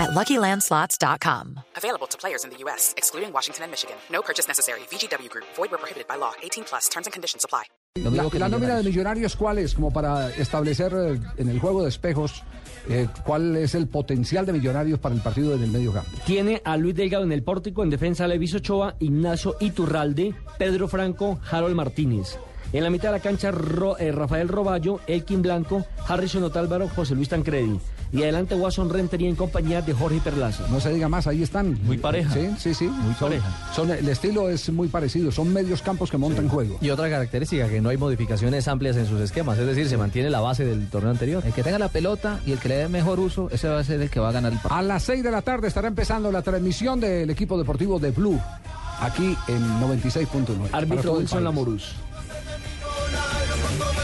at LuckyLandSlots.com. Available to players in the U.S., excluding Washington and Michigan. No purchase necessary. VGW Group. Void where prohibited by law. 18 plus. Terms and conditions apply. La, la nómina de millonarios, ¿cuál es? Como para establecer eh, en el juego de espejos eh, cuál es el potencial de millonarios para el partido en el medio campo. Tiene a Luis Delgado en el pórtico, en defensa Levis Ochoa, Ignacio Iturralde, Pedro Franco, Harold Martínez. En la mitad de la cancha, Ro- eh, Rafael Roballo, Elkin Blanco, Harrison Otálvaro, José Luis Tancredi. Y adelante Watson Rentería en compañía de Jorge Perlaza. No se diga más, ahí están. Muy pareja. Sí, sí, sí. Muy Son- pareja. son- el estilo es muy parecido, son medios campos que montan juego. Y otra característica, que no hay modificaciones amplias en sus esquemas, es decir, se mantiene la base del torneo anterior. El que tenga la pelota y el que le dé mejor uso, ese va a ser el que va a ganar el partido. A las 6 de la tarde estará empezando la transmisión del equipo deportivo de Blue, aquí en 96.9. para Árbitro Wilson. Lamoruz. Bye.